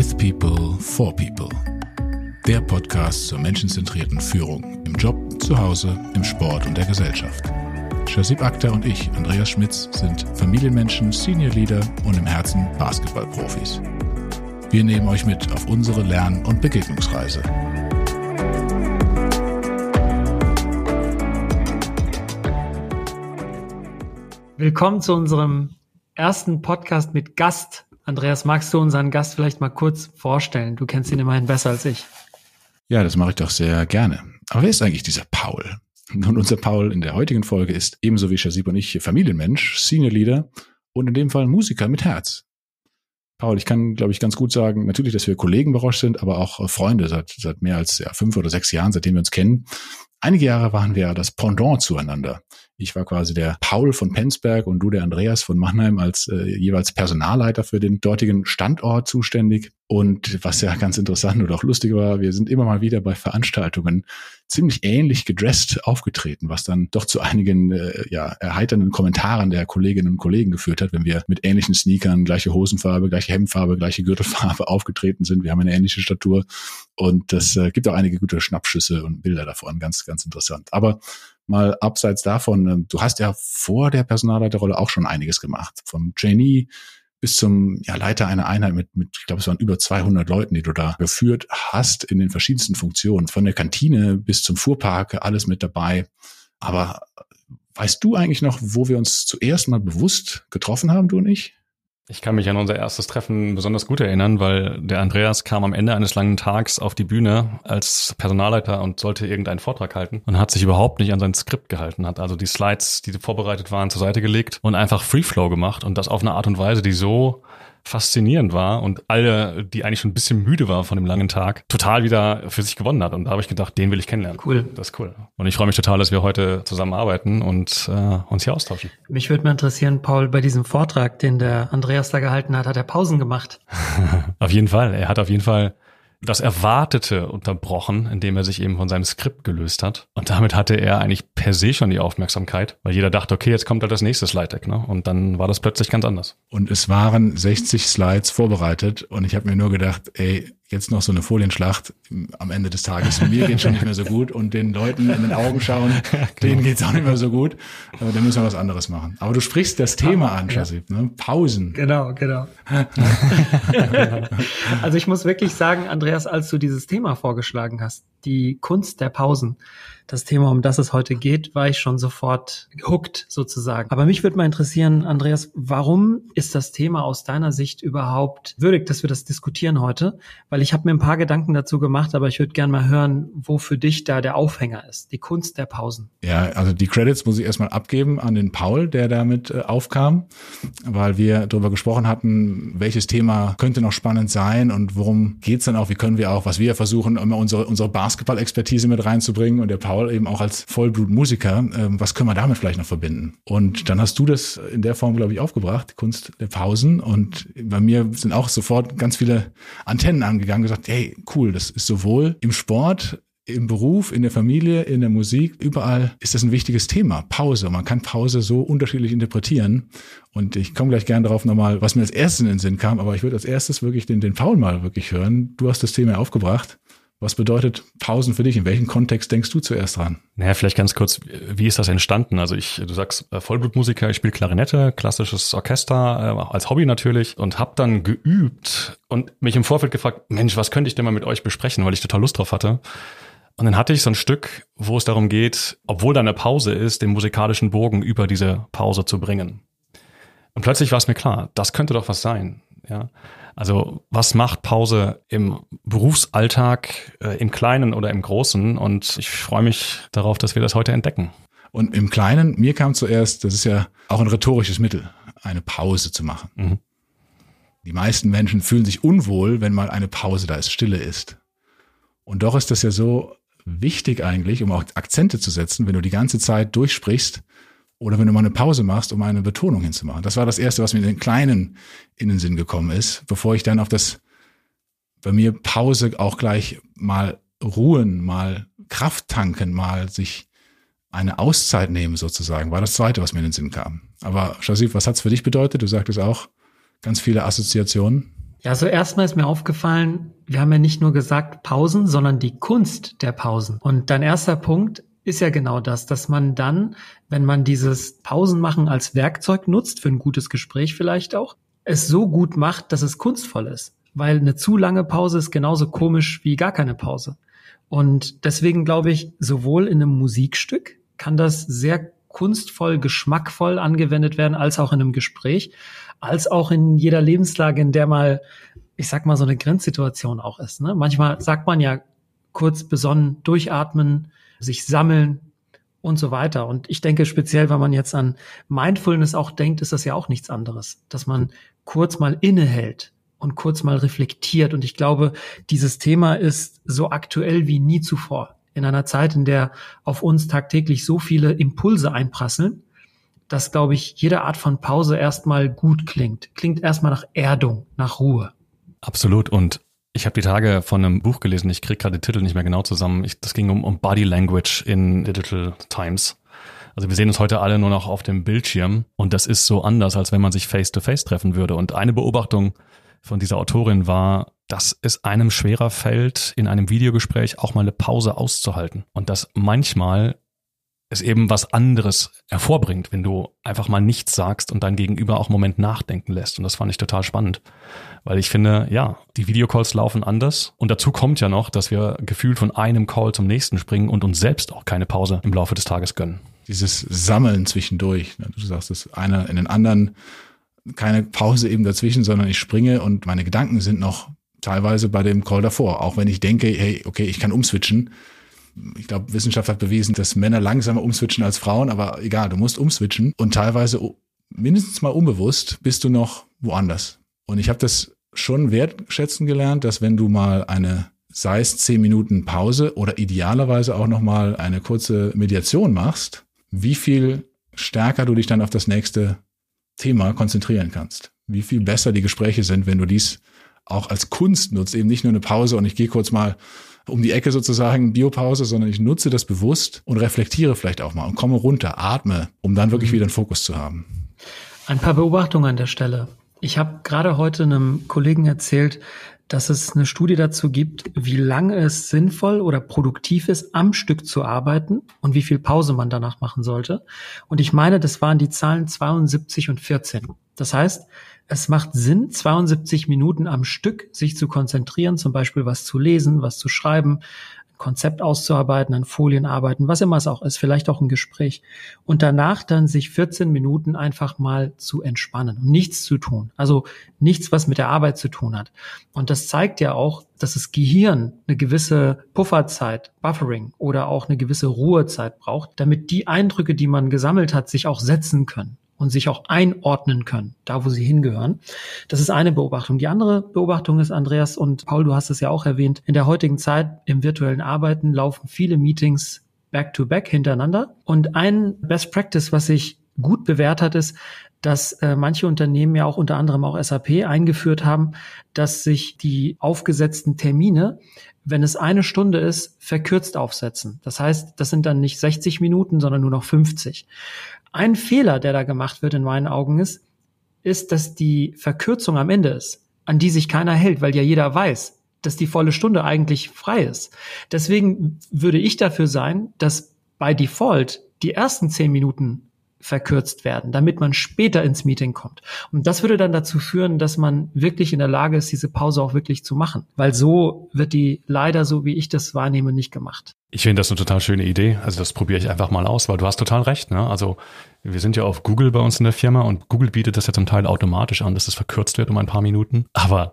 With People, for People. Der Podcast zur menschenzentrierten Führung im Job, zu Hause, im Sport und der Gesellschaft. Shazib Akhtar und ich, Andreas Schmitz, sind Familienmenschen, Senior Leader und im Herzen Basketballprofis. Wir nehmen euch mit auf unsere Lern- und Begegnungsreise. Willkommen zu unserem ersten Podcast mit Gast. Andreas, magst du unseren Gast vielleicht mal kurz vorstellen? Du kennst ihn immerhin besser als ich. Ja, das mache ich doch sehr gerne. Aber wer ist eigentlich dieser Paul? Nun, unser Paul in der heutigen Folge ist ebenso wie Shazib und ich Familienmensch, Senior Leader und in dem Fall Musiker mit Herz. Paul, ich kann, glaube ich, ganz gut sagen, natürlich, dass wir Kollegen bei Roche sind, aber auch Freunde seit, seit mehr als ja, fünf oder sechs Jahren, seitdem wir uns kennen. Einige Jahre waren wir das Pendant zueinander. Ich war quasi der Paul von Penzberg und du der Andreas von Mannheim als äh, jeweils Personalleiter für den dortigen Standort zuständig. Und was ja ganz interessant und auch lustig war, wir sind immer mal wieder bei Veranstaltungen ziemlich ähnlich gedresst aufgetreten, was dann doch zu einigen äh, ja, erheiternden Kommentaren der Kolleginnen und Kollegen geführt hat, wenn wir mit ähnlichen Sneakern, gleiche Hosenfarbe, gleiche Hemdfarbe, gleiche Gürtelfarbe aufgetreten sind. Wir haben eine ähnliche Statur und das äh, gibt auch einige gute Schnappschüsse und Bilder davon. Ganz, ganz interessant. Aber mal abseits davon, ähm, du hast ja vor der Personalleiterrolle auch schon einiges gemacht. Vom Trainee bis zum ja, Leiter einer Einheit mit, mit, ich glaube, es waren über 200 Leuten, die du da geführt hast in den verschiedensten Funktionen. Von der Kantine bis zum Fuhrpark, alles mit dabei. Aber weißt du eigentlich noch, wo wir uns zuerst mal bewusst getroffen haben, du und ich? Ich kann mich an unser erstes Treffen besonders gut erinnern, weil der Andreas kam am Ende eines langen Tags auf die Bühne als Personalleiter und sollte irgendeinen Vortrag halten und hat sich überhaupt nicht an sein Skript gehalten, hat also die Slides, die vorbereitet waren, zur Seite gelegt und einfach Free Flow gemacht und das auf eine Art und Weise, die so faszinierend war und alle, die eigentlich schon ein bisschen müde war von dem langen Tag, total wieder für sich gewonnen hat. Und da habe ich gedacht, den will ich kennenlernen. Cool. Das ist cool. Und ich freue mich total, dass wir heute zusammenarbeiten und äh, uns hier austauschen. Mich würde mal interessieren, Paul, bei diesem Vortrag, den der Andreas da gehalten hat, hat er Pausen gemacht? auf jeden Fall. Er hat auf jeden Fall das Erwartete unterbrochen, indem er sich eben von seinem Skript gelöst hat. Und damit hatte er eigentlich per se schon die Aufmerksamkeit, weil jeder dachte, okay, jetzt kommt halt das nächste Slide-Deck. Ne? Und dann war das plötzlich ganz anders. Und es waren 60 Slides vorbereitet und ich habe mir nur gedacht, ey, jetzt noch so eine Folienschlacht am Ende des Tages. Mir geht schon nicht mehr so gut und den Leuten in den Augen schauen, genau. denen geht's auch nicht mehr so gut. Aber dann müssen wir was anderes machen. Aber du sprichst das Thema an, Shazib, ne? Pausen. Genau, genau. also ich muss wirklich sagen, Andreas, als du dieses Thema vorgeschlagen hast, die Kunst der Pausen, das Thema, um das es heute geht, war ich schon sofort gehuckt sozusagen. Aber mich würde mal interessieren, Andreas, warum ist das Thema aus deiner Sicht überhaupt würdig, dass wir das diskutieren heute? Weil ich habe mir ein paar Gedanken dazu gemacht, aber ich würde gerne mal hören, wo für dich da der Aufhänger ist, die Kunst der Pausen. Ja, also die Credits muss ich erstmal abgeben an den Paul, der damit äh, aufkam, weil wir darüber gesprochen hatten, welches Thema könnte noch spannend sein und worum geht's dann auch, wie können wir auch, was wir versuchen, immer unsere, unsere Basketball-Expertise mit reinzubringen und der Paul Paul eben auch als Vollblutmusiker, ähm, was können wir damit vielleicht noch verbinden? Und dann hast du das in der Form, glaube ich, aufgebracht, die Kunst der Pausen. Und bei mir sind auch sofort ganz viele Antennen angegangen, gesagt, hey, cool, das ist sowohl im Sport, im Beruf, in der Familie, in der Musik, überall ist das ein wichtiges Thema. Pause. Man kann Pause so unterschiedlich interpretieren. Und ich komme gleich gerne darauf nochmal, was mir als erstes in den Sinn kam, aber ich würde als erstes wirklich den, den Paul mal wirklich hören. Du hast das Thema aufgebracht. Was bedeutet Pausen für dich? In welchem Kontext denkst du zuerst dran? Naja, vielleicht ganz kurz, wie ist das entstanden? Also ich, du sagst äh, Vollblutmusiker, ich spiele Klarinette, klassisches Orchester, äh, als Hobby natürlich und habe dann geübt und mich im Vorfeld gefragt, Mensch, was könnte ich denn mal mit euch besprechen, weil ich total Lust drauf hatte. Und dann hatte ich so ein Stück, wo es darum geht, obwohl da eine Pause ist, den musikalischen Bogen über diese Pause zu bringen. Und plötzlich war es mir klar, das könnte doch was sein. Ja. Also was macht Pause im Berufsalltag, äh, im Kleinen oder im Großen? Und ich freue mich darauf, dass wir das heute entdecken. Und im Kleinen, mir kam zuerst, das ist ja auch ein rhetorisches Mittel, eine Pause zu machen. Mhm. Die meisten Menschen fühlen sich unwohl, wenn mal eine Pause da ist, Stille ist. Und doch ist das ja so wichtig eigentlich, um auch Akzente zu setzen, wenn du die ganze Zeit durchsprichst, oder wenn du mal eine Pause machst, um eine Betonung hinzumachen. Das war das Erste, was mir in den Kleinen in den Sinn gekommen ist, bevor ich dann auf das, bei mir Pause auch gleich mal ruhen, mal Kraft tanken, mal sich eine Auszeit nehmen sozusagen, war das Zweite, was mir in den Sinn kam. Aber Shazif, was hat's für dich bedeutet? Du sagtest auch ganz viele Assoziationen. Ja, so erstmal ist mir aufgefallen, wir haben ja nicht nur gesagt Pausen, sondern die Kunst der Pausen. Und dein erster Punkt ist ja genau das, dass man dann, wenn man dieses Pausenmachen als Werkzeug nutzt, für ein gutes Gespräch vielleicht auch, es so gut macht, dass es kunstvoll ist. Weil eine zu lange Pause ist genauso komisch wie gar keine Pause. Und deswegen glaube ich, sowohl in einem Musikstück kann das sehr kunstvoll, geschmackvoll angewendet werden, als auch in einem Gespräch, als auch in jeder Lebenslage, in der mal, ich sag mal, so eine Grenzsituation auch ist. Ne? Manchmal sagt man ja kurz besonnen durchatmen, sich sammeln und so weiter. Und ich denke speziell, wenn man jetzt an Mindfulness auch denkt, ist das ja auch nichts anderes, dass man kurz mal innehält und kurz mal reflektiert. Und ich glaube, dieses Thema ist so aktuell wie nie zuvor in einer Zeit, in der auf uns tagtäglich so viele Impulse einprasseln, dass, glaube ich, jede Art von Pause erstmal gut klingt. Klingt erstmal nach Erdung, nach Ruhe. Absolut. Und ich habe die Tage von einem Buch gelesen, ich kriege gerade den Titel nicht mehr genau zusammen. Ich, das ging um, um Body Language in Digital Times. Also wir sehen uns heute alle nur noch auf dem Bildschirm und das ist so anders, als wenn man sich face-to-face -face treffen würde. Und eine Beobachtung von dieser Autorin war, dass es einem schwerer fällt, in einem Videogespräch auch mal eine Pause auszuhalten. Und dass manchmal es eben was anderes hervorbringt, wenn du einfach mal nichts sagst und dein Gegenüber auch einen Moment nachdenken lässt. Und das fand ich total spannend, weil ich finde, ja, die Videocalls laufen anders. Und dazu kommt ja noch, dass wir gefühlt von einem Call zum nächsten springen und uns selbst auch keine Pause im Laufe des Tages gönnen. Dieses Sammeln zwischendurch. Ne? Du sagst, dass einer in den anderen keine Pause eben dazwischen, sondern ich springe und meine Gedanken sind noch teilweise bei dem Call davor. Auch wenn ich denke, hey, okay, ich kann umswitchen. Ich glaube, Wissenschaft hat bewiesen, dass Männer langsamer umswitchen als Frauen, aber egal, du musst umswitchen und teilweise mindestens mal unbewusst bist du noch woanders. Und ich habe das schon wertschätzen gelernt, dass wenn du mal eine, sei es zehn Minuten Pause oder idealerweise auch noch mal eine kurze Mediation machst, wie viel stärker du dich dann auf das nächste Thema konzentrieren kannst. Wie viel besser die Gespräche sind, wenn du dies auch als Kunst nutzt, eben nicht nur eine Pause und ich gehe kurz mal um die Ecke sozusagen, Biopause, sondern ich nutze das bewusst und reflektiere vielleicht auch mal und komme runter, atme, um dann wirklich mhm. wieder einen Fokus zu haben. Ein paar Beobachtungen an der Stelle. Ich habe gerade heute einem Kollegen erzählt, dass es eine Studie dazu gibt, wie lange es sinnvoll oder produktiv ist, am Stück zu arbeiten und wie viel Pause man danach machen sollte. Und ich meine, das waren die Zahlen 72 und 14. Das heißt, es macht Sinn, 72 Minuten am Stück sich zu konzentrieren, zum Beispiel was zu lesen, was zu schreiben, Konzept auszuarbeiten, an Folien arbeiten, was immer es auch ist, vielleicht auch ein Gespräch. Und danach dann sich 14 Minuten einfach mal zu entspannen und nichts zu tun. Also nichts, was mit der Arbeit zu tun hat. Und das zeigt ja auch, dass das Gehirn eine gewisse Pufferzeit, Buffering oder auch eine gewisse Ruhezeit braucht, damit die Eindrücke, die man gesammelt hat, sich auch setzen können und sich auch einordnen können, da wo sie hingehören. Das ist eine Beobachtung. Die andere Beobachtung ist, Andreas und Paul, du hast es ja auch erwähnt, in der heutigen Zeit im virtuellen Arbeiten laufen viele Meetings back-to-back -back hintereinander. Und ein Best Practice, was sich gut bewährt hat, ist, dass äh, manche Unternehmen ja auch unter anderem auch SAP eingeführt haben, dass sich die aufgesetzten Termine, wenn es eine Stunde ist, verkürzt aufsetzen. Das heißt, das sind dann nicht 60 Minuten, sondern nur noch 50. Ein Fehler, der da gemacht wird in meinen Augen ist, ist, dass die Verkürzung am Ende ist, an die sich keiner hält, weil ja jeder weiß, dass die volle Stunde eigentlich frei ist. Deswegen würde ich dafür sein, dass bei Default die ersten zehn Minuten verkürzt werden, damit man später ins Meeting kommt. Und das würde dann dazu führen, dass man wirklich in der Lage ist, diese Pause auch wirklich zu machen. Weil so wird die leider, so wie ich das wahrnehme, nicht gemacht. Ich finde das eine total schöne Idee. Also das probiere ich einfach mal aus, weil du hast total recht. Ne? Also wir sind ja auf Google bei uns in der Firma und Google bietet das ja zum Teil automatisch an, dass es verkürzt wird um ein paar Minuten. Aber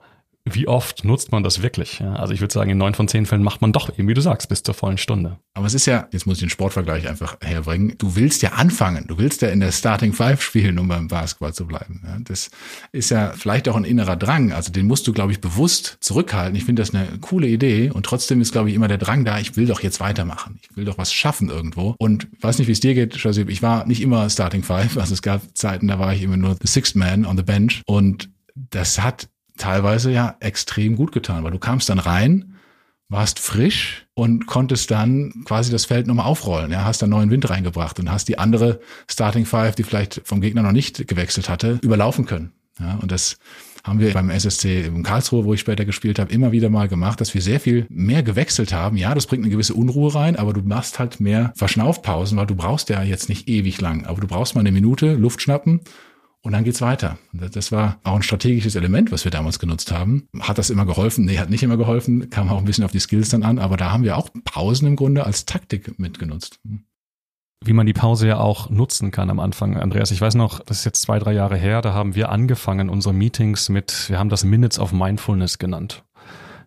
wie oft nutzt man das wirklich? Ja, also ich würde sagen, in neun von zehn Fällen macht man doch eben, wie du sagst, bis zur vollen Stunde. Aber es ist ja, jetzt muss ich den Sportvergleich einfach herbringen, du willst ja anfangen, du willst ja in der Starting Five spielen, um beim Basketball zu bleiben. Ja, das ist ja vielleicht auch ein innerer Drang, also den musst du, glaube ich, bewusst zurückhalten. Ich finde das eine coole Idee und trotzdem ist, glaube ich, immer der Drang da, ich will doch jetzt weitermachen, ich will doch was schaffen irgendwo. Und weiß nicht, wie es dir geht, Shazib, ich war nicht immer Starting Five, also es gab Zeiten, da war ich immer nur the sixth man on the bench und das hat teilweise ja extrem gut getan, weil du kamst dann rein, warst frisch und konntest dann quasi das Feld nochmal aufrollen. Ja, hast dann neuen Wind reingebracht und hast die andere Starting Five, die vielleicht vom Gegner noch nicht gewechselt hatte, überlaufen können. Ja, und das haben wir beim SSC in Karlsruhe, wo ich später gespielt habe, immer wieder mal gemacht, dass wir sehr viel mehr gewechselt haben. Ja, das bringt eine gewisse Unruhe rein, aber du machst halt mehr Verschnaufpausen, weil du brauchst ja jetzt nicht ewig lang, aber du brauchst mal eine Minute Luft schnappen und dann geht's weiter. Das war auch ein strategisches Element, was wir damals genutzt haben. Hat das immer geholfen? Nee, hat nicht immer geholfen. Kam auch ein bisschen auf die Skills dann an. Aber da haben wir auch Pausen im Grunde als Taktik mitgenutzt. Wie man die Pause ja auch nutzen kann am Anfang. Andreas, ich weiß noch, das ist jetzt zwei, drei Jahre her, da haben wir angefangen, unsere Meetings mit, wir haben das Minutes of Mindfulness genannt.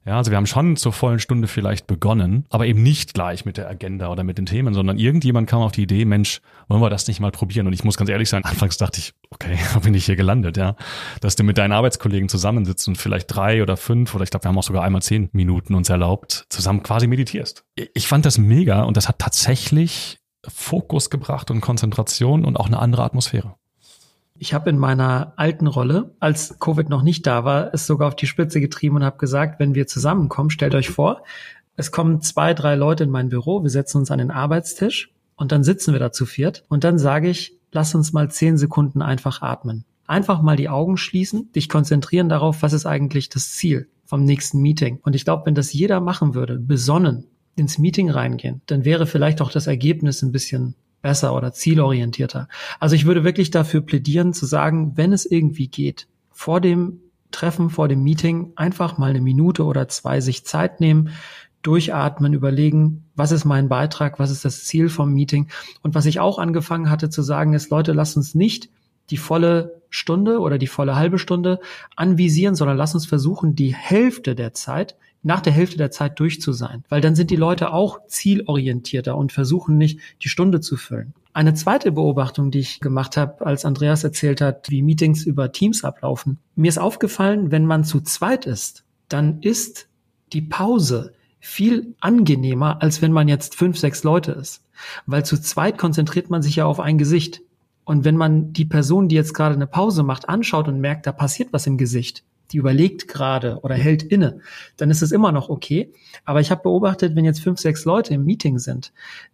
Ja, also wir haben schon zur vollen Stunde vielleicht begonnen, aber eben nicht gleich mit der Agenda oder mit den Themen, sondern irgendjemand kam auf die Idee, Mensch, wollen wir das nicht mal probieren? Und ich muss ganz ehrlich sein, anfangs dachte ich, okay, wo bin ich hier gelandet, ja? Dass du mit deinen Arbeitskollegen zusammensitzt und vielleicht drei oder fünf oder ich glaube, wir haben auch sogar einmal zehn Minuten uns erlaubt, zusammen quasi meditierst. Ich fand das mega und das hat tatsächlich Fokus gebracht und Konzentration und auch eine andere Atmosphäre. Ich habe in meiner alten Rolle, als Covid noch nicht da war, es sogar auf die Spitze getrieben und habe gesagt, wenn wir zusammenkommen, stellt euch vor, es kommen zwei, drei Leute in mein Büro, wir setzen uns an den Arbeitstisch und dann sitzen wir da zu viert und dann sage ich, lass uns mal zehn Sekunden einfach atmen. Einfach mal die Augen schließen, dich konzentrieren darauf, was ist eigentlich das Ziel vom nächsten Meeting. Und ich glaube, wenn das jeder machen würde, besonnen ins Meeting reingehen, dann wäre vielleicht auch das Ergebnis ein bisschen besser oder zielorientierter. Also ich würde wirklich dafür plädieren zu sagen, wenn es irgendwie geht, vor dem Treffen, vor dem Meeting einfach mal eine Minute oder zwei sich Zeit nehmen, durchatmen, überlegen, was ist mein Beitrag, was ist das Ziel vom Meeting. Und was ich auch angefangen hatte zu sagen, ist, Leute, lasst uns nicht die volle Stunde oder die volle halbe Stunde anvisieren, sondern lasst uns versuchen, die Hälfte der Zeit nach der Hälfte der Zeit durch zu sein, weil dann sind die Leute auch zielorientierter und versuchen nicht, die Stunde zu füllen. Eine zweite Beobachtung, die ich gemacht habe, als Andreas erzählt hat, wie Meetings über Teams ablaufen. Mir ist aufgefallen, wenn man zu zweit ist, dann ist die Pause viel angenehmer, als wenn man jetzt fünf, sechs Leute ist. Weil zu zweit konzentriert man sich ja auf ein Gesicht. Und wenn man die Person, die jetzt gerade eine Pause macht, anschaut und merkt, da passiert was im Gesicht, die überlegt gerade oder hält inne, dann ist es immer noch okay. Aber ich habe beobachtet, wenn jetzt fünf, sechs Leute im Meeting sind,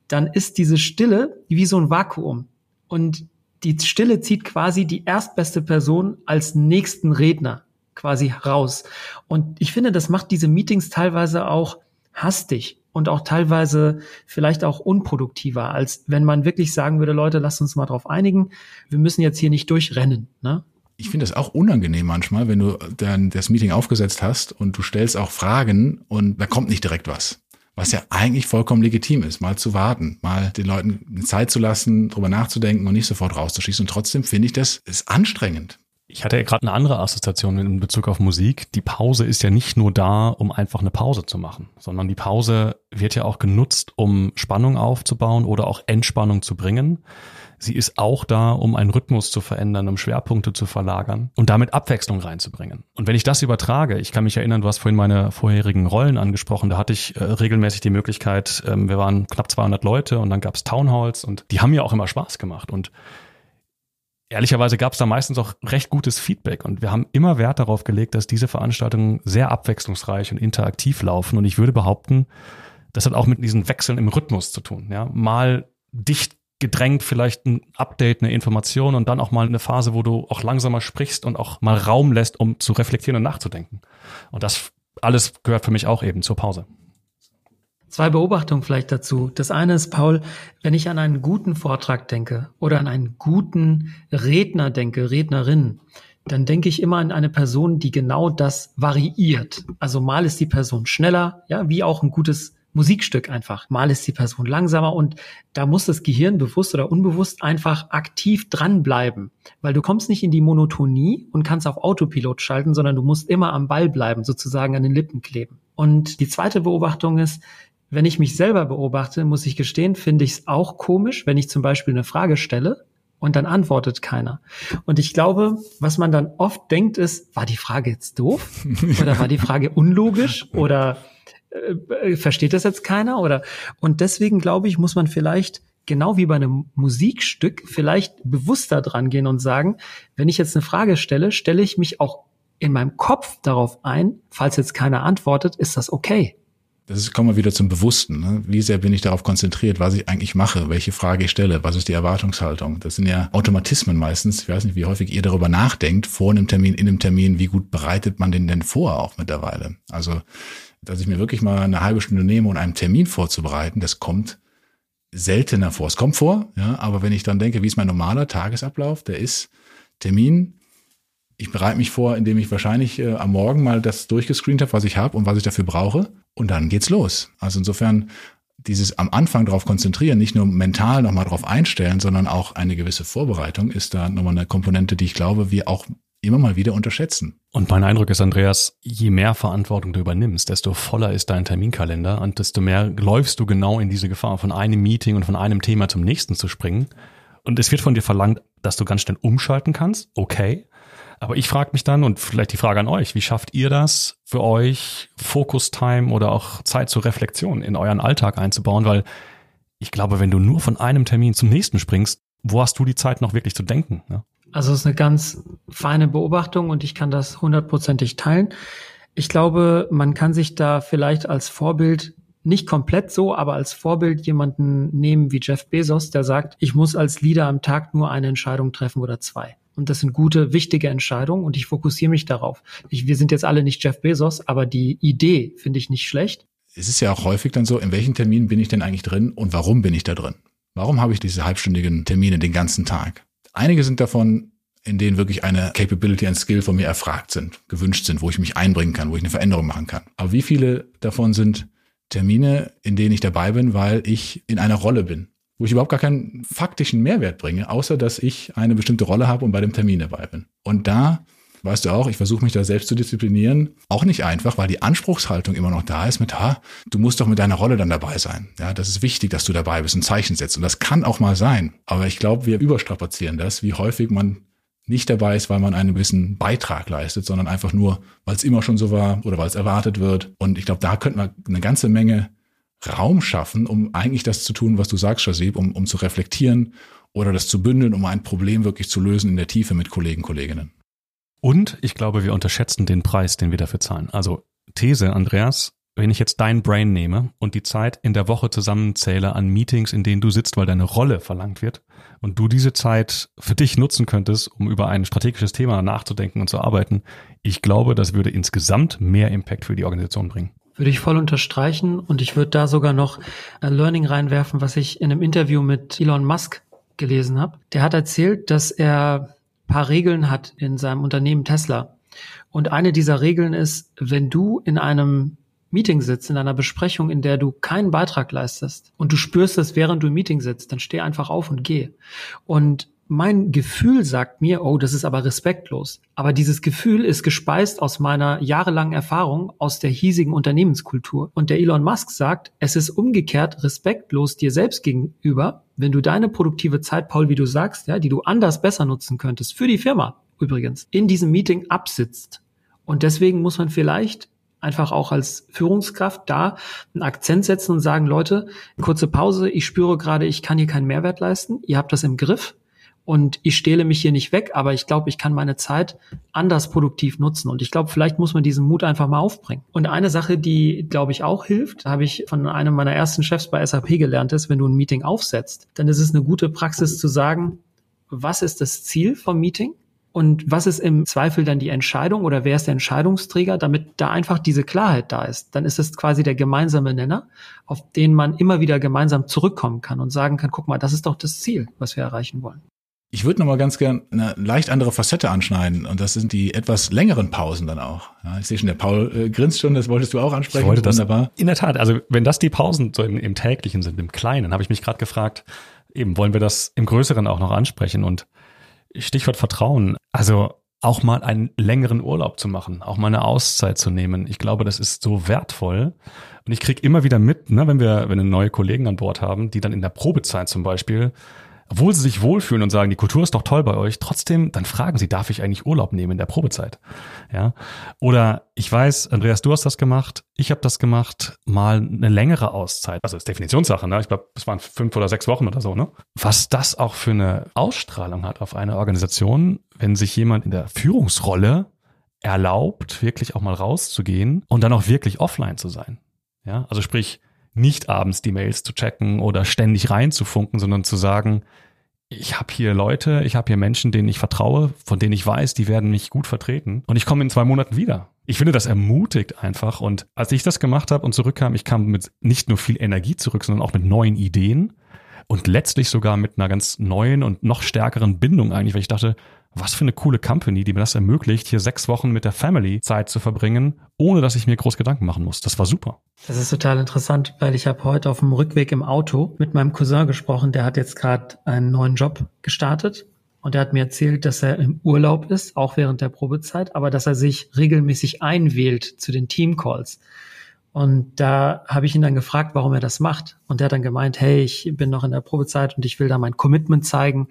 dann ist diese Stille wie so ein Vakuum. Und die Stille zieht quasi die erstbeste Person als nächsten Redner quasi raus. Und ich finde, das macht diese Meetings teilweise auch hastig und auch teilweise vielleicht auch unproduktiver, als wenn man wirklich sagen würde, Leute, lasst uns mal drauf einigen. Wir müssen jetzt hier nicht durchrennen. Ne? ich finde es auch unangenehm manchmal, wenn du dann das Meeting aufgesetzt hast und du stellst auch Fragen und da kommt nicht direkt was. Was ja eigentlich vollkommen legitim ist, mal zu warten, mal den Leuten Zeit zu lassen, drüber nachzudenken und nicht sofort rauszuschießen. Und trotzdem finde ich das ist anstrengend. Ich hatte ja gerade eine andere Assoziation in Bezug auf Musik. Die Pause ist ja nicht nur da, um einfach eine Pause zu machen, sondern die Pause wird ja auch genutzt, um Spannung aufzubauen oder auch Entspannung zu bringen. Sie ist auch da, um einen Rhythmus zu verändern, um Schwerpunkte zu verlagern und damit Abwechslung reinzubringen. Und wenn ich das übertrage, ich kann mich erinnern, du hast vorhin meine vorherigen Rollen angesprochen, da hatte ich äh, regelmäßig die Möglichkeit, ähm, wir waren knapp 200 Leute und dann gab es Townhalls und die haben mir auch immer Spaß gemacht und Ehrlicherweise gab es da meistens auch recht gutes Feedback und wir haben immer Wert darauf gelegt, dass diese Veranstaltungen sehr abwechslungsreich und interaktiv laufen und ich würde behaupten, das hat auch mit diesen Wechseln im Rhythmus zu tun. Ja, mal dicht gedrängt vielleicht ein Update, eine Information und dann auch mal eine Phase, wo du auch langsamer sprichst und auch mal Raum lässt, um zu reflektieren und nachzudenken. Und das alles gehört für mich auch eben zur Pause. Zwei Beobachtungen vielleicht dazu. Das eine ist, Paul, wenn ich an einen guten Vortrag denke oder an einen guten Redner denke, Rednerin, dann denke ich immer an eine Person, die genau das variiert. Also mal ist die Person schneller, ja, wie auch ein gutes Musikstück einfach. Mal ist die Person langsamer und da muss das Gehirn bewusst oder unbewusst einfach aktiv dranbleiben, weil du kommst nicht in die Monotonie und kannst auf Autopilot schalten, sondern du musst immer am Ball bleiben, sozusagen an den Lippen kleben. Und die zweite Beobachtung ist, wenn ich mich selber beobachte, muss ich gestehen, finde ich es auch komisch, wenn ich zum Beispiel eine Frage stelle und dann antwortet keiner. Und ich glaube, was man dann oft denkt, ist, war die Frage jetzt doof? Oder war die Frage unlogisch? Oder äh, versteht das jetzt keiner? Oder und deswegen glaube ich, muss man vielleicht genau wie bei einem Musikstück vielleicht bewusster dran gehen und sagen, wenn ich jetzt eine Frage stelle, stelle ich mich auch in meinem Kopf darauf ein, falls jetzt keiner antwortet, ist das okay. Das ist, kommen wir wieder zum Bewussten. Ne? Wie sehr bin ich darauf konzentriert, was ich eigentlich mache, welche Frage ich stelle, was ist die Erwartungshaltung? Das sind ja Automatismen meistens. Ich weiß nicht, wie häufig ihr darüber nachdenkt, vor einem Termin, in einem Termin, wie gut bereitet man den denn vor auch mittlerweile? Also, dass ich mir wirklich mal eine halbe Stunde nehme, um einen Termin vorzubereiten, das kommt seltener vor. Es kommt vor, ja, aber wenn ich dann denke, wie ist mein normaler Tagesablauf, der ist Termin, ich bereite mich vor, indem ich wahrscheinlich äh, am Morgen mal das durchgescreent habe, was ich habe und was ich dafür brauche. Und dann geht's los. Also insofern dieses am Anfang darauf konzentrieren, nicht nur mental nochmal darauf einstellen, sondern auch eine gewisse Vorbereitung ist da nochmal eine Komponente, die ich glaube, wir auch immer mal wieder unterschätzen. Und mein Eindruck ist, Andreas, je mehr Verantwortung du übernimmst, desto voller ist dein Terminkalender und desto mehr läufst du genau in diese Gefahr, von einem Meeting und von einem Thema zum nächsten zu springen. Und es wird von dir verlangt, dass du ganz schnell umschalten kannst. Okay. Aber ich frage mich dann, und vielleicht die Frage an euch, wie schafft ihr das für euch, Focus-Time oder auch Zeit zur Reflexion in euren Alltag einzubauen? Weil ich glaube, wenn du nur von einem Termin zum nächsten springst, wo hast du die Zeit noch wirklich zu denken? Ne? Also es ist eine ganz feine Beobachtung und ich kann das hundertprozentig teilen. Ich glaube, man kann sich da vielleicht als Vorbild nicht komplett so, aber als Vorbild jemanden nehmen wie Jeff Bezos, der sagt, ich muss als Leader am Tag nur eine Entscheidung treffen oder zwei. Und das sind gute, wichtige Entscheidungen und ich fokussiere mich darauf. Ich, wir sind jetzt alle nicht Jeff Bezos, aber die Idee finde ich nicht schlecht. Es ist ja auch häufig dann so, in welchen Terminen bin ich denn eigentlich drin und warum bin ich da drin? Warum habe ich diese halbstündigen Termine den ganzen Tag? Einige sind davon, in denen wirklich eine Capability, ein Skill von mir erfragt sind, gewünscht sind, wo ich mich einbringen kann, wo ich eine Veränderung machen kann. Aber wie viele davon sind Termine, in denen ich dabei bin, weil ich in einer Rolle bin? Wo ich überhaupt gar keinen faktischen Mehrwert bringe, außer dass ich eine bestimmte Rolle habe und bei dem Termin dabei bin. Und da weißt du auch, ich versuche mich da selbst zu disziplinieren. Auch nicht einfach, weil die Anspruchshaltung immer noch da ist mit, ha, du musst doch mit deiner Rolle dann dabei sein. Ja, das ist wichtig, dass du dabei bist, ein Zeichen setzt. Und das kann auch mal sein. Aber ich glaube, wir überstrapazieren das, wie häufig man nicht dabei ist, weil man einen gewissen Beitrag leistet, sondern einfach nur, weil es immer schon so war oder weil es erwartet wird. Und ich glaube, da könnte man eine ganze Menge Raum schaffen, um eigentlich das zu tun, was du sagst, Shazib, um, um zu reflektieren oder das zu bündeln, um ein Problem wirklich zu lösen in der Tiefe mit Kollegen, Kolleginnen. Und ich glaube, wir unterschätzen den Preis, den wir dafür zahlen. Also These, Andreas, wenn ich jetzt dein Brain nehme und die Zeit in der Woche zusammenzähle an Meetings, in denen du sitzt, weil deine Rolle verlangt wird und du diese Zeit für dich nutzen könntest, um über ein strategisches Thema nachzudenken und zu arbeiten, ich glaube, das würde insgesamt mehr Impact für die Organisation bringen. Würde ich voll unterstreichen und ich würde da sogar noch ein Learning reinwerfen, was ich in einem Interview mit Elon Musk gelesen habe. Der hat erzählt, dass er paar Regeln hat in seinem Unternehmen Tesla. Und eine dieser Regeln ist, wenn du in einem Meeting sitzt, in einer Besprechung, in der du keinen Beitrag leistest und du spürst es, während du im Meeting sitzt, dann steh einfach auf und geh. Und mein Gefühl sagt mir, oh, das ist aber respektlos. Aber dieses Gefühl ist gespeist aus meiner jahrelangen Erfahrung aus der hiesigen Unternehmenskultur. Und der Elon Musk sagt, es ist umgekehrt respektlos dir selbst gegenüber, wenn du deine produktive Zeit, Paul, wie du sagst, ja, die du anders besser nutzen könntest, für die Firma übrigens, in diesem Meeting absitzt. Und deswegen muss man vielleicht einfach auch als Führungskraft da einen Akzent setzen und sagen, Leute, kurze Pause, ich spüre gerade, ich kann hier keinen Mehrwert leisten, ihr habt das im Griff und ich stehle mich hier nicht weg, aber ich glaube, ich kann meine Zeit anders produktiv nutzen. Und ich glaube, vielleicht muss man diesen Mut einfach mal aufbringen. Und eine Sache, die, glaube ich, auch hilft, habe ich von einem meiner ersten Chefs bei SAP gelernt, ist, wenn du ein Meeting aufsetzt, dann ist es eine gute Praxis zu sagen, was ist das Ziel vom Meeting? Und was ist im Zweifel dann die Entscheidung oder wer ist der Entscheidungsträger, damit da einfach diese Klarheit da ist? Dann ist es quasi der gemeinsame Nenner, auf den man immer wieder gemeinsam zurückkommen kann und sagen kann, guck mal, das ist doch das Ziel, was wir erreichen wollen. Ich würde noch mal ganz gern eine leicht andere Facette anschneiden und das sind die etwas längeren Pausen dann auch. Ja, ich sehe schon, der Paul äh, grinst schon, das wolltest du auch ansprechen. Ich wollte das Wunderbar. In der Tat, also wenn das die Pausen so im, im täglichen sind, im Kleinen, habe ich mich gerade gefragt, eben wollen wir das im Größeren auch noch ansprechen und Stichwort Vertrauen. Also auch mal einen längeren Urlaub zu machen, auch mal eine Auszeit zu nehmen. Ich glaube, das ist so wertvoll. Und ich kriege immer wieder mit, ne, wenn wir, wenn wir neue Kollegen an Bord haben, die dann in der Probezeit zum Beispiel obwohl sie sich wohlfühlen und sagen, die Kultur ist doch toll bei euch, trotzdem, dann fragen sie, darf ich eigentlich Urlaub nehmen in der Probezeit? Ja. Oder ich weiß, Andreas, du hast das gemacht, ich habe das gemacht, mal eine längere Auszeit. Also ist Definitionssache, ne? Ich glaube, es waren fünf oder sechs Wochen oder so, ne? Was das auch für eine Ausstrahlung hat auf eine Organisation, wenn sich jemand in der Führungsrolle erlaubt, wirklich auch mal rauszugehen und dann auch wirklich offline zu sein. Ja, also sprich, nicht abends die Mails zu checken oder ständig reinzufunken, sondern zu sagen, ich habe hier Leute, ich habe hier Menschen, denen ich vertraue, von denen ich weiß, die werden mich gut vertreten und ich komme in zwei Monaten wieder. Ich finde, das ermutigt einfach und als ich das gemacht habe und zurückkam, ich kam mit nicht nur viel Energie zurück, sondern auch mit neuen Ideen und letztlich sogar mit einer ganz neuen und noch stärkeren Bindung eigentlich, weil ich dachte, was für eine coole Company, die mir das ermöglicht, hier sechs Wochen mit der Family Zeit zu verbringen, ohne dass ich mir groß Gedanken machen muss. Das war super. Das ist total interessant, weil ich habe heute auf dem Rückweg im Auto mit meinem Cousin gesprochen, der hat jetzt gerade einen neuen Job gestartet und er hat mir erzählt, dass er im Urlaub ist, auch während der Probezeit, aber dass er sich regelmäßig einwählt zu den Teamcalls. Und da habe ich ihn dann gefragt, warum er das macht. Und er hat dann gemeint, hey, ich bin noch in der Probezeit und ich will da mein Commitment zeigen.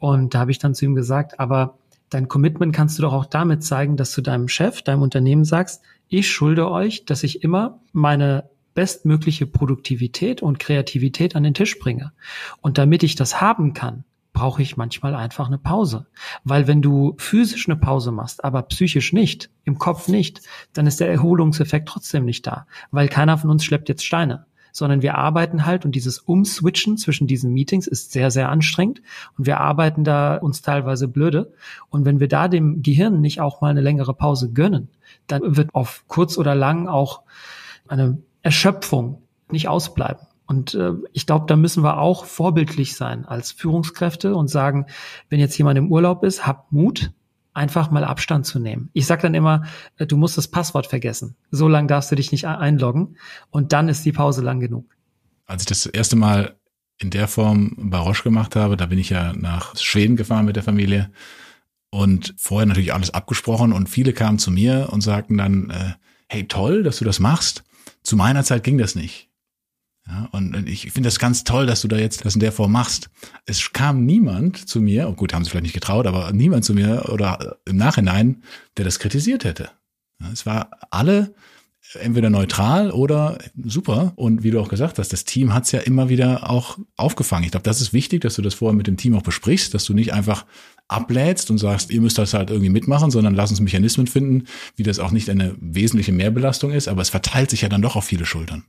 Und da habe ich dann zu ihm gesagt, aber dein Commitment kannst du doch auch damit zeigen, dass du deinem Chef, deinem Unternehmen sagst, ich schulde euch, dass ich immer meine bestmögliche Produktivität und Kreativität an den Tisch bringe. Und damit ich das haben kann, brauche ich manchmal einfach eine Pause. Weil wenn du physisch eine Pause machst, aber psychisch nicht, im Kopf nicht, dann ist der Erholungseffekt trotzdem nicht da. Weil keiner von uns schleppt jetzt Steine sondern wir arbeiten halt und dieses Umswitchen zwischen diesen Meetings ist sehr, sehr anstrengend und wir arbeiten da uns teilweise blöde. Und wenn wir da dem Gehirn nicht auch mal eine längere Pause gönnen, dann wird auf kurz oder lang auch eine Erschöpfung nicht ausbleiben. Und äh, ich glaube, da müssen wir auch vorbildlich sein als Führungskräfte und sagen, wenn jetzt jemand im Urlaub ist, hab Mut, einfach mal Abstand zu nehmen. Ich sage dann immer, äh, du musst das Passwort vergessen. So lange darfst du dich nicht einloggen und dann ist die Pause lang genug. Als ich das erste Mal in der Form Baroche gemacht habe, da bin ich ja nach Schweden gefahren mit der Familie und vorher natürlich alles abgesprochen und viele kamen zu mir und sagten dann, äh, hey toll, dass du das machst. Zu meiner Zeit ging das nicht. Ja, und ich finde das ganz toll, dass du da jetzt das in der Form machst. Es kam niemand zu mir, oh gut, haben sie vielleicht nicht getraut, aber niemand zu mir oder im Nachhinein, der das kritisiert hätte. Ja, es war alle entweder neutral oder super. Und wie du auch gesagt hast, das Team hat es ja immer wieder auch aufgefangen. Ich glaube, das ist wichtig, dass du das vorher mit dem Team auch besprichst, dass du nicht einfach ablädst und sagst, ihr müsst das halt irgendwie mitmachen, sondern lass uns Mechanismen finden, wie das auch nicht eine wesentliche Mehrbelastung ist, aber es verteilt sich ja dann doch auf viele Schultern.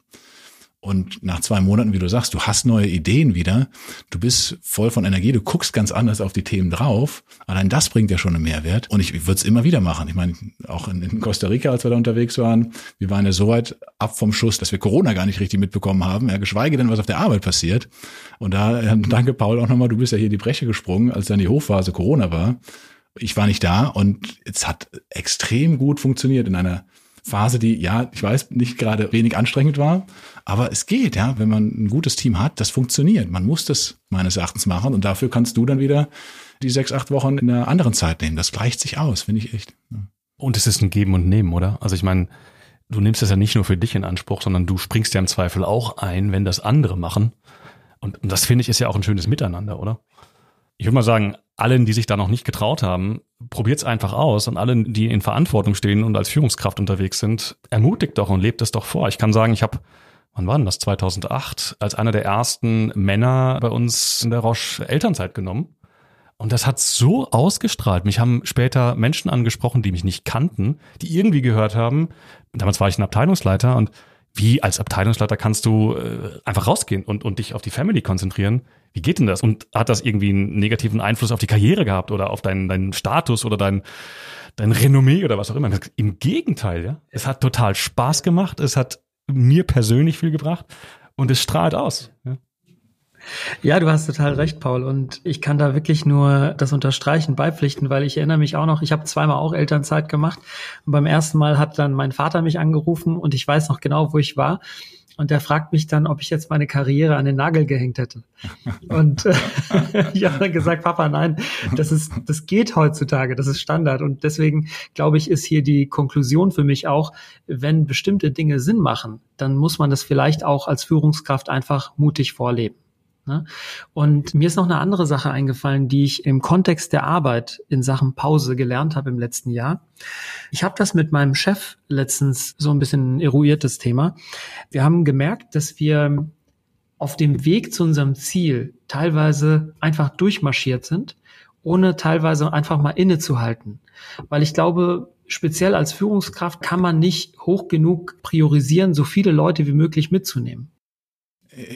Und nach zwei Monaten, wie du sagst, du hast neue Ideen wieder, du bist voll von Energie, du guckst ganz anders auf die Themen drauf. Allein das bringt ja schon einen Mehrwert. Und ich würde es immer wieder machen. Ich meine, auch in, in, Costa Rica, als wir da unterwegs waren, wir waren ja so weit ab vom Schuss, dass wir Corona gar nicht richtig mitbekommen haben, ja, geschweige denn, was auf der Arbeit passiert. Und da, äh, danke Paul auch nochmal, du bist ja hier die Breche gesprungen, als dann die Hochphase Corona war. Ich war nicht da und es hat extrem gut funktioniert in einer Phase, die, ja, ich weiß, nicht gerade wenig anstrengend war, aber es geht, ja, wenn man ein gutes Team hat, das funktioniert. Man muss das meines Erachtens machen und dafür kannst du dann wieder die sechs, acht Wochen in einer anderen Zeit nehmen. Das gleicht sich aus, finde ich echt. Ja. Und es ist ein Geben und Nehmen, oder? Also ich meine, du nimmst das ja nicht nur für dich in Anspruch, sondern du springst ja im Zweifel auch ein, wenn das andere machen. Und, und das finde ich ist ja auch ein schönes Miteinander, oder? Ich würde mal sagen, allen, die sich da noch nicht getraut haben, probiert's einfach aus und allen, die in Verantwortung stehen und als Führungskraft unterwegs sind, ermutigt doch und lebt es doch vor. Ich kann sagen, ich habe wann war denn das? 2008, als einer der ersten Männer bei uns in der Roche Elternzeit genommen. Und das hat so ausgestrahlt. Mich haben später Menschen angesprochen, die mich nicht kannten, die irgendwie gehört haben. Damals war ich ein Abteilungsleiter und wie als Abteilungsleiter kannst du äh, einfach rausgehen und, und dich auf die Family konzentrieren? Wie geht denn das? Und hat das irgendwie einen negativen Einfluss auf die Karriere gehabt oder auf deinen, deinen Status oder dein, dein Renommee oder was auch immer? Im Gegenteil, ja. Es hat total Spaß gemacht. Es hat mir persönlich viel gebracht und es strahlt aus. Ja. Ja, du hast total recht, Paul. Und ich kann da wirklich nur das unterstreichen, beipflichten, weil ich erinnere mich auch noch, ich habe zweimal auch Elternzeit gemacht. Und beim ersten Mal hat dann mein Vater mich angerufen und ich weiß noch genau, wo ich war. Und der fragt mich dann, ob ich jetzt meine Karriere an den Nagel gehängt hätte. Und äh, ich habe dann gesagt, Papa, nein, das ist, das geht heutzutage, das ist Standard. Und deswegen glaube ich, ist hier die Konklusion für mich auch, wenn bestimmte Dinge Sinn machen, dann muss man das vielleicht auch als Führungskraft einfach mutig vorleben. Ne? Und mir ist noch eine andere Sache eingefallen, die ich im Kontext der Arbeit in Sachen Pause gelernt habe im letzten Jahr. Ich habe das mit meinem Chef letztens so ein bisschen eruiertes Thema. Wir haben gemerkt, dass wir auf dem Weg zu unserem Ziel teilweise einfach durchmarschiert sind ohne teilweise einfach mal innezuhalten. Weil ich glaube, speziell als Führungskraft kann man nicht hoch genug priorisieren, so viele Leute wie möglich mitzunehmen.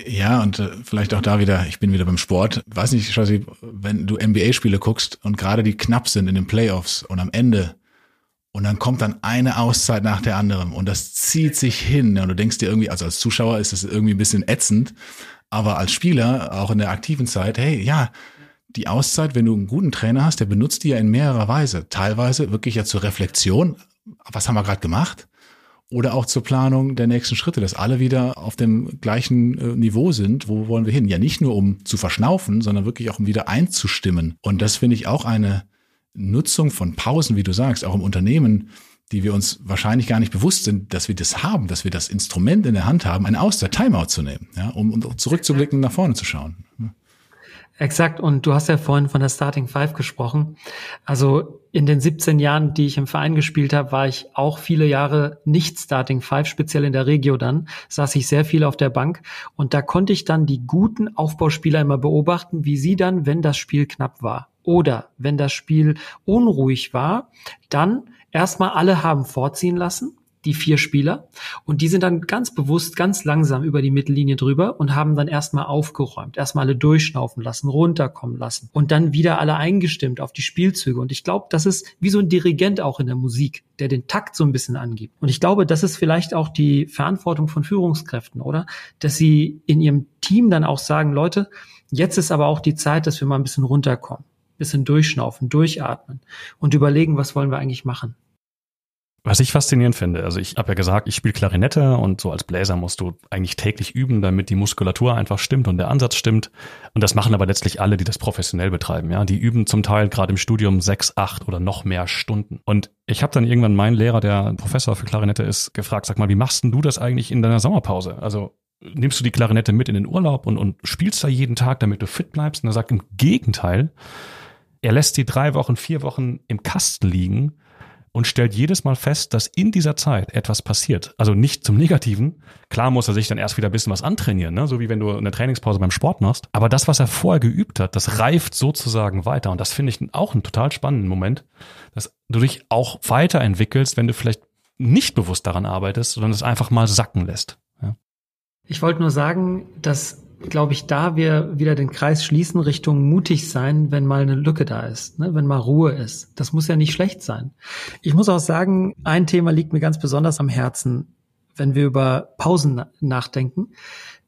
Ja, und äh, vielleicht auch da wieder, ich bin wieder beim Sport. Weiß nicht, Schossi, wenn du NBA-Spiele guckst und gerade die knapp sind in den Playoffs und am Ende und dann kommt dann eine Auszeit nach der anderen und das zieht sich hin und du denkst dir irgendwie, also als Zuschauer ist das irgendwie ein bisschen ätzend, aber als Spieler, auch in der aktiven Zeit, hey, ja, die Auszeit, wenn du einen guten Trainer hast, der benutzt die ja in mehrerer Weise. Teilweise wirklich ja zur Reflexion, was haben wir gerade gemacht? Oder auch zur Planung der nächsten Schritte, dass alle wieder auf dem gleichen äh, Niveau sind. Wo wollen wir hin? Ja, nicht nur um zu verschnaufen, sondern wirklich auch um wieder einzustimmen. Und das finde ich auch eine Nutzung von Pausen, wie du sagst, auch im Unternehmen, die wir uns wahrscheinlich gar nicht bewusst sind, dass wir das haben, dass wir das Instrument in der Hand haben, eine Auszeit, Timeout zu nehmen, ja, um, um zurückzublicken, nach vorne zu schauen. Exakt. Und du hast ja vorhin von der Starting Five gesprochen. Also in den 17 Jahren, die ich im Verein gespielt habe, war ich auch viele Jahre nicht Starting Five, speziell in der Regio dann, saß ich sehr viel auf der Bank. Und da konnte ich dann die guten Aufbauspieler immer beobachten, wie sie dann, wenn das Spiel knapp war oder wenn das Spiel unruhig war, dann erstmal alle haben vorziehen lassen die vier Spieler. Und die sind dann ganz bewusst, ganz langsam über die Mittellinie drüber und haben dann erstmal aufgeräumt, erstmal alle durchschnaufen lassen, runterkommen lassen und dann wieder alle eingestimmt auf die Spielzüge. Und ich glaube, das ist wie so ein Dirigent auch in der Musik, der den Takt so ein bisschen angibt. Und ich glaube, das ist vielleicht auch die Verantwortung von Führungskräften, oder? Dass sie in ihrem Team dann auch sagen, Leute, jetzt ist aber auch die Zeit, dass wir mal ein bisschen runterkommen, bisschen durchschnaufen, durchatmen und überlegen, was wollen wir eigentlich machen. Was ich faszinierend finde, also ich habe ja gesagt, ich spiele Klarinette und so als Bläser musst du eigentlich täglich üben, damit die Muskulatur einfach stimmt und der Ansatz stimmt. Und das machen aber letztlich alle, die das professionell betreiben. Ja, die üben zum Teil gerade im Studium sechs, acht oder noch mehr Stunden. Und ich habe dann irgendwann meinen Lehrer, der Professor für Klarinette ist, gefragt: Sag mal, wie machst denn du das eigentlich in deiner Sommerpause? Also nimmst du die Klarinette mit in den Urlaub und, und spielst da jeden Tag, damit du fit bleibst? Und er sagt im Gegenteil, er lässt sie drei Wochen, vier Wochen im Kasten liegen und stellt jedes Mal fest, dass in dieser Zeit etwas passiert. Also nicht zum Negativen. Klar muss er sich dann erst wieder ein bisschen was antrainieren, ne? so wie wenn du eine Trainingspause beim Sport machst. Aber das, was er vorher geübt hat, das reift sozusagen weiter. Und das finde ich auch einen total spannenden Moment, dass du dich auch weiterentwickelst, wenn du vielleicht nicht bewusst daran arbeitest, sondern es einfach mal sacken lässt. Ja? Ich wollte nur sagen, dass glaube ich, da wir wieder den Kreis schließen Richtung mutig sein, wenn mal eine Lücke da ist, ne? wenn mal Ruhe ist. Das muss ja nicht schlecht sein. Ich muss auch sagen, ein Thema liegt mir ganz besonders am Herzen, wenn wir über Pausen nachdenken.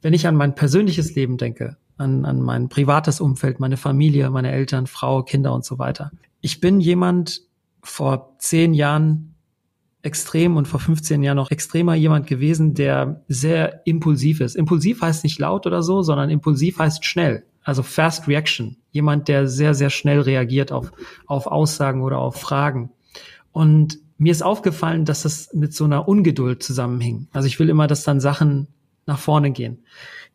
Wenn ich an mein persönliches Leben denke, an, an mein privates Umfeld, meine Familie, meine Eltern, Frau, Kinder und so weiter. Ich bin jemand, vor zehn Jahren extrem und vor 15 Jahren noch extremer jemand gewesen, der sehr impulsiv ist. Impulsiv heißt nicht laut oder so, sondern impulsiv heißt schnell. Also Fast Reaction. Jemand, der sehr, sehr schnell reagiert auf, auf Aussagen oder auf Fragen. Und mir ist aufgefallen, dass das mit so einer Ungeduld zusammenhing. Also ich will immer, dass dann Sachen nach vorne gehen.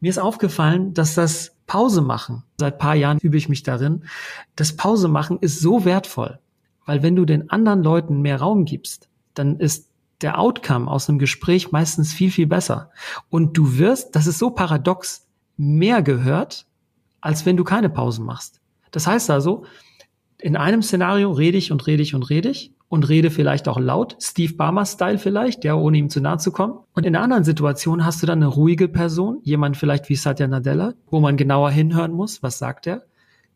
Mir ist aufgefallen, dass das Pause machen, seit paar Jahren übe ich mich darin, das Pause machen ist so wertvoll. Weil wenn du den anderen Leuten mehr Raum gibst, dann ist der Outcome aus einem Gespräch meistens viel, viel besser. Und du wirst, das ist so paradox, mehr gehört, als wenn du keine Pausen machst. Das heißt also, in einem Szenario rede ich und rede ich und rede ich und rede vielleicht auch laut, Steve Barmer-Style vielleicht, ja, ohne ihm zu nahe zu kommen. Und in einer anderen Situation hast du dann eine ruhige Person, jemand vielleicht wie Satya Nadella, wo man genauer hinhören muss, was sagt er,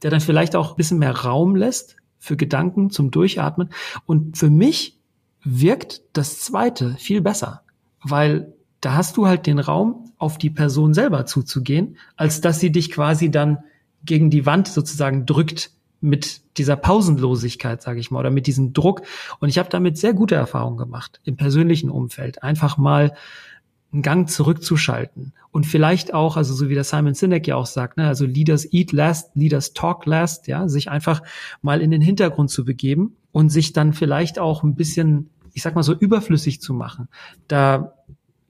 der dann vielleicht auch ein bisschen mehr Raum lässt für Gedanken zum Durchatmen. Und für mich wirkt das zweite viel besser, weil da hast du halt den Raum, auf die Person selber zuzugehen, als dass sie dich quasi dann gegen die Wand sozusagen drückt mit dieser Pausenlosigkeit, sage ich mal, oder mit diesem Druck. Und ich habe damit sehr gute Erfahrungen gemacht im persönlichen Umfeld. Einfach mal einen Gang zurückzuschalten und vielleicht auch, also so wie der Simon Sinek ja auch sagt, ne, also Leaders eat last, Leaders talk last, ja, sich einfach mal in den Hintergrund zu begeben und sich dann vielleicht auch ein bisschen, ich sag mal so überflüssig zu machen. Da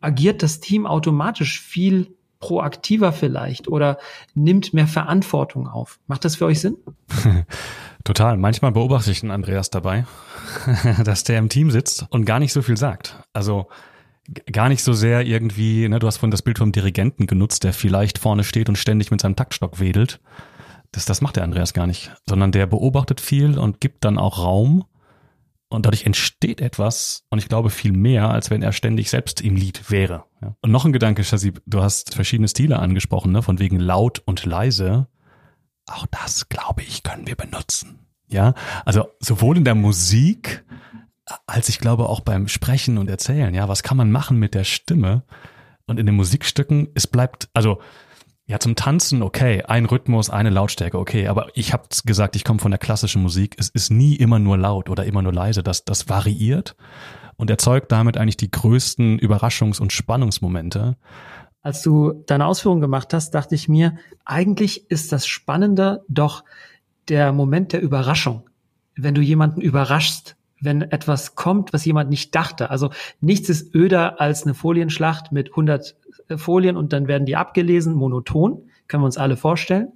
agiert das Team automatisch viel proaktiver vielleicht oder nimmt mehr Verantwortung auf. Macht das für euch Sinn? Total. Manchmal beobachte ich den Andreas dabei, dass der im Team sitzt und gar nicht so viel sagt. Also gar nicht so sehr irgendwie, ne, du hast vorhin das Bild vom Dirigenten genutzt, der vielleicht vorne steht und ständig mit seinem Taktstock wedelt. Das, das macht der Andreas gar nicht, sondern der beobachtet viel und gibt dann auch Raum und dadurch entsteht etwas und ich glaube viel mehr, als wenn er ständig selbst im Lied wäre. Ja. Und noch ein Gedanke, Shazib, du hast verschiedene Stile angesprochen, ne? von wegen laut und leise. Auch das, glaube ich, können wir benutzen. Ja, also sowohl in der Musik als ich glaube auch beim Sprechen und Erzählen. Ja, was kann man machen mit der Stimme? Und in den Musikstücken, es bleibt, also ja, zum Tanzen, okay, ein Rhythmus, eine Lautstärke, okay, aber ich habe gesagt, ich komme von der klassischen Musik. Es ist nie immer nur laut oder immer nur leise, das, das variiert und erzeugt damit eigentlich die größten Überraschungs- und Spannungsmomente. Als du deine Ausführungen gemacht hast, dachte ich mir, eigentlich ist das Spannende doch der Moment der Überraschung. Wenn du jemanden überraschst, wenn etwas kommt, was jemand nicht dachte. Also nichts ist öder als eine Folienschlacht mit 100 äh, Folien und dann werden die abgelesen, monoton, können wir uns alle vorstellen.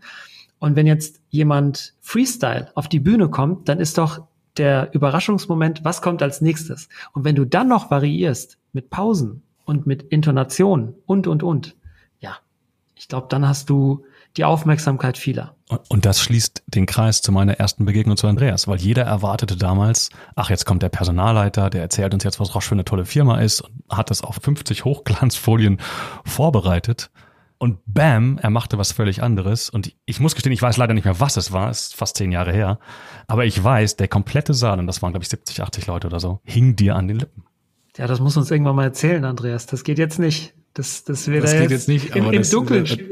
Und wenn jetzt jemand Freestyle auf die Bühne kommt, dann ist doch der Überraschungsmoment, was kommt als nächstes? Und wenn du dann noch variierst mit Pausen und mit Intonationen und, und, und, ja, ich glaube, dann hast du die Aufmerksamkeit vieler. Und das schließt den Kreis zu meiner ersten Begegnung zu Andreas, weil jeder erwartete damals, ach, jetzt kommt der Personalleiter, der erzählt uns jetzt, was Roche für eine tolle Firma ist und hat das auf 50 Hochglanzfolien vorbereitet. Und bam, er machte was völlig anderes. Und ich muss gestehen, ich weiß leider nicht mehr, was es war. Es ist fast zehn Jahre her. Aber ich weiß, der komplette Saal, und das waren, glaube ich, 70, 80 Leute oder so, hing dir an den Lippen. Ja, das muss uns irgendwann mal erzählen, Andreas. Das geht jetzt nicht. Das, das wäre das geht jetzt, nicht, im, aber im das, Dunkeln stehen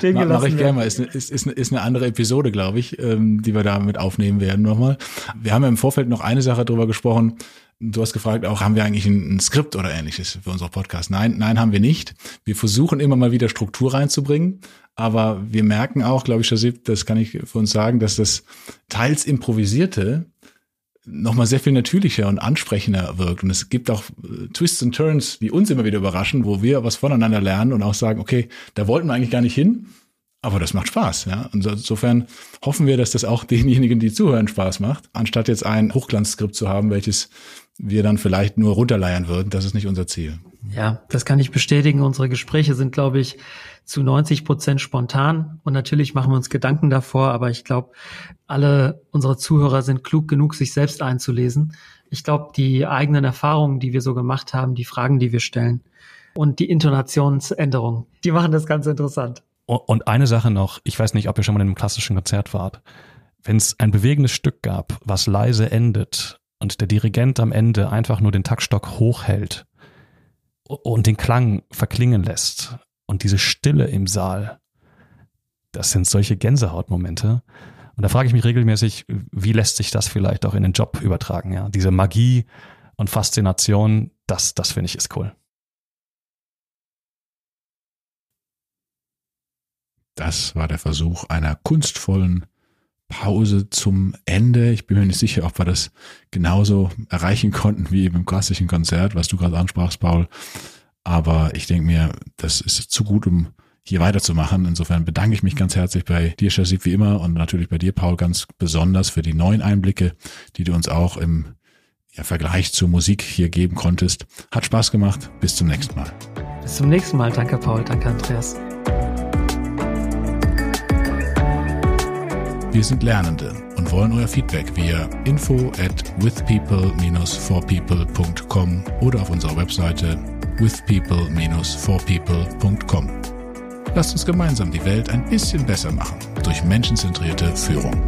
gelassen. Mache ich gerne mal. Ist, ist, ist, ist eine andere Episode, glaube ich, ähm, die wir da mit aufnehmen werden nochmal. Wir haben ja im Vorfeld noch eine Sache drüber gesprochen. Du hast gefragt, auch haben wir eigentlich ein, ein Skript oder ähnliches für unseren Podcast? Nein, nein, haben wir nicht. Wir versuchen immer mal wieder Struktur reinzubringen, aber wir merken auch, glaube ich, Shazib, das kann ich für uns sagen, dass das teils improvisierte nochmal sehr viel natürlicher und ansprechender wirkt. Und es gibt auch äh, Twists und Turns, die uns immer wieder überraschen, wo wir was voneinander lernen und auch sagen, okay, da wollten wir eigentlich gar nicht hin, aber das macht Spaß. Ja? Und insofern hoffen wir, dass das auch denjenigen, die zuhören, Spaß macht, anstatt jetzt ein Hochglanzskript zu haben, welches wir dann vielleicht nur runterleiern würden. Das ist nicht unser Ziel. Ja, das kann ich bestätigen. Unsere Gespräche sind, glaube ich, zu 90 Prozent spontan. Und natürlich machen wir uns Gedanken davor, aber ich glaube, alle unsere Zuhörer sind klug genug, sich selbst einzulesen. Ich glaube, die eigenen Erfahrungen, die wir so gemacht haben, die Fragen, die wir stellen und die Intonationsänderungen, die machen das ganz interessant. Und eine Sache noch, ich weiß nicht, ob ihr schon mal in einem klassischen Konzert wart. Wenn es ein bewegendes Stück gab, was leise endet und der Dirigent am Ende einfach nur den Taktstock hochhält und den Klang verklingen lässt und diese Stille im Saal, das sind solche Gänsehautmomente. Und da frage ich mich regelmäßig, wie lässt sich das vielleicht auch in den Job übertragen? Ja, diese Magie und Faszination, das, das finde ich ist cool. Das war der Versuch einer kunstvollen Pause zum Ende. Ich bin mir nicht sicher, ob wir das genauso erreichen konnten wie eben im klassischen Konzert, was du gerade ansprachst, Paul. Aber ich denke mir, das ist zu gut, um hier weiterzumachen. Insofern bedanke ich mich ganz herzlich bei dir, Shazib, wie immer, und natürlich bei dir, Paul, ganz besonders für die neuen Einblicke, die du uns auch im ja, Vergleich zur Musik hier geben konntest. Hat Spaß gemacht. Bis zum nächsten Mal. Bis zum nächsten Mal. Danke, Paul. Danke, Andreas. Wir sind Lernende und wollen euer Feedback via info at withpeople-forpeople.com oder auf unserer Webseite withpeople-forpeople.com. Lasst uns gemeinsam die Welt ein bisschen besser machen durch menschenzentrierte Führung.